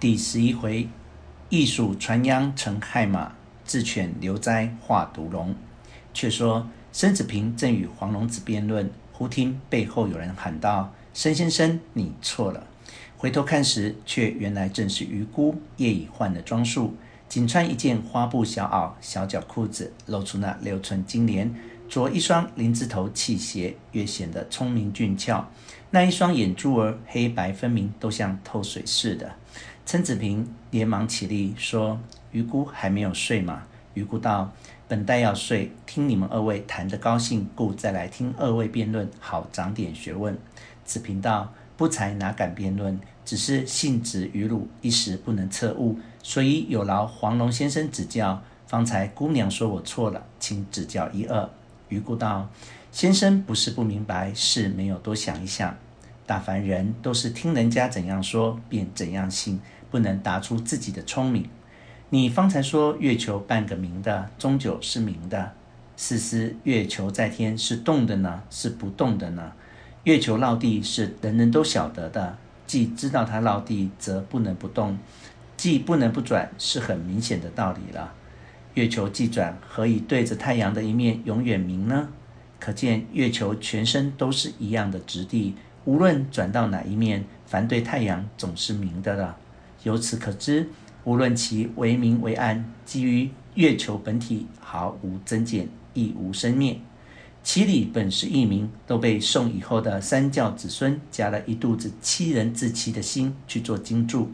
第十一回，义蜀传鞅成害马，智犬留灾化毒龙。却说申子平正与黄龙子辩论，忽听背后有人喊道：“申先生，你错了。”回头看时，却原来正是余姑夜已换了装束，仅穿一件花布小袄、小脚裤子，露出那六寸金莲，着一双林字头契鞋，越显得聪明俊俏。那一双眼珠儿黑白分明，都像透水似的。陈子平连忙起立说：“余姑还没有睡吗？”余姑道：“本待要睡，听你们二位谈得高兴，故再来听二位辩论，好长点学问。”子平道：“不才哪敢辩论？只是性子愚鲁，一时不能测悟，所以有劳黄龙先生指教。方才姑娘说我错了，请指教一二。”余姑道：“先生不是不明白，是没有多想一想。大凡人都是听人家怎样说，便怎样信。”不能答出自己的聪明。你方才说月球半个明的，终究是明的。试思月球在天是动的呢，是不动的呢？月球绕地是人人都晓得的，既知道它绕地，则不能不动；既不能不转，是很明显的道理了。月球既转，何以对着太阳的一面永远明呢？可见月球全身都是一样的质地，无论转到哪一面，凡对太阳总是明的了。由此可知，无论其为明为暗，基于月球本体毫无增减，亦无生灭，其理本是一明，都被宋以后的三教子孙加了一肚子欺人自欺的心去做经注，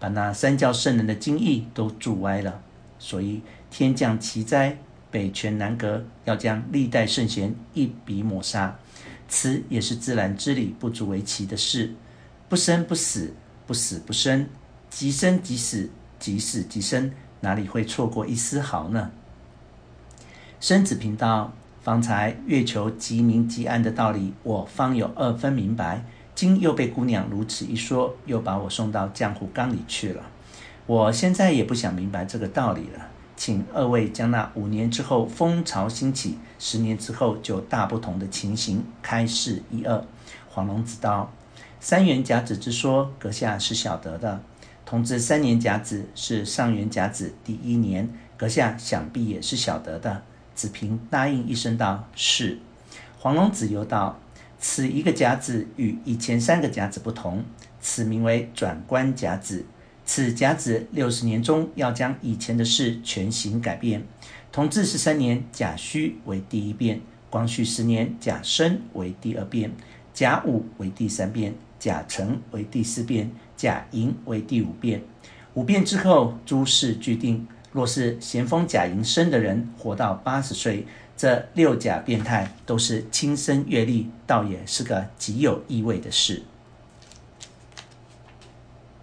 把那三教圣人的经义都注歪了。所以天降奇灾，北权南阁要将历代圣贤一笔抹杀，此也是自然之理不足为奇的事。不生不死，不死不生。即生即死，即死即生，哪里会错过一丝毫呢？申子平道：“方才月球即明即暗的道理，我方有二分明白。今又被姑娘如此一说，又把我送到浆糊缸里去了。我现在也不想明白这个道理了。请二位将那五年之后风潮兴起，十年之后就大不同的情形开示一二。”黄龙子道：“三元甲子之说，阁下是晓得的。”同治三年甲子是上元甲子第一年，阁下想必也是晓得的。子平答应一声道：“是。”黄龙子又道：“此一个甲子与以前三个甲子不同，此名为转关甲子。此甲子六十年中要将以前的事全行改变。同治十三年甲戌为第一变，光绪十年甲申为第二变，甲午为第三变，甲辰为第四变。”甲寅为第五变，五变之后诸事俱定。若是咸丰甲寅生的人活到八十岁，这六甲变态都是亲身阅历，倒也是个极有意味的事。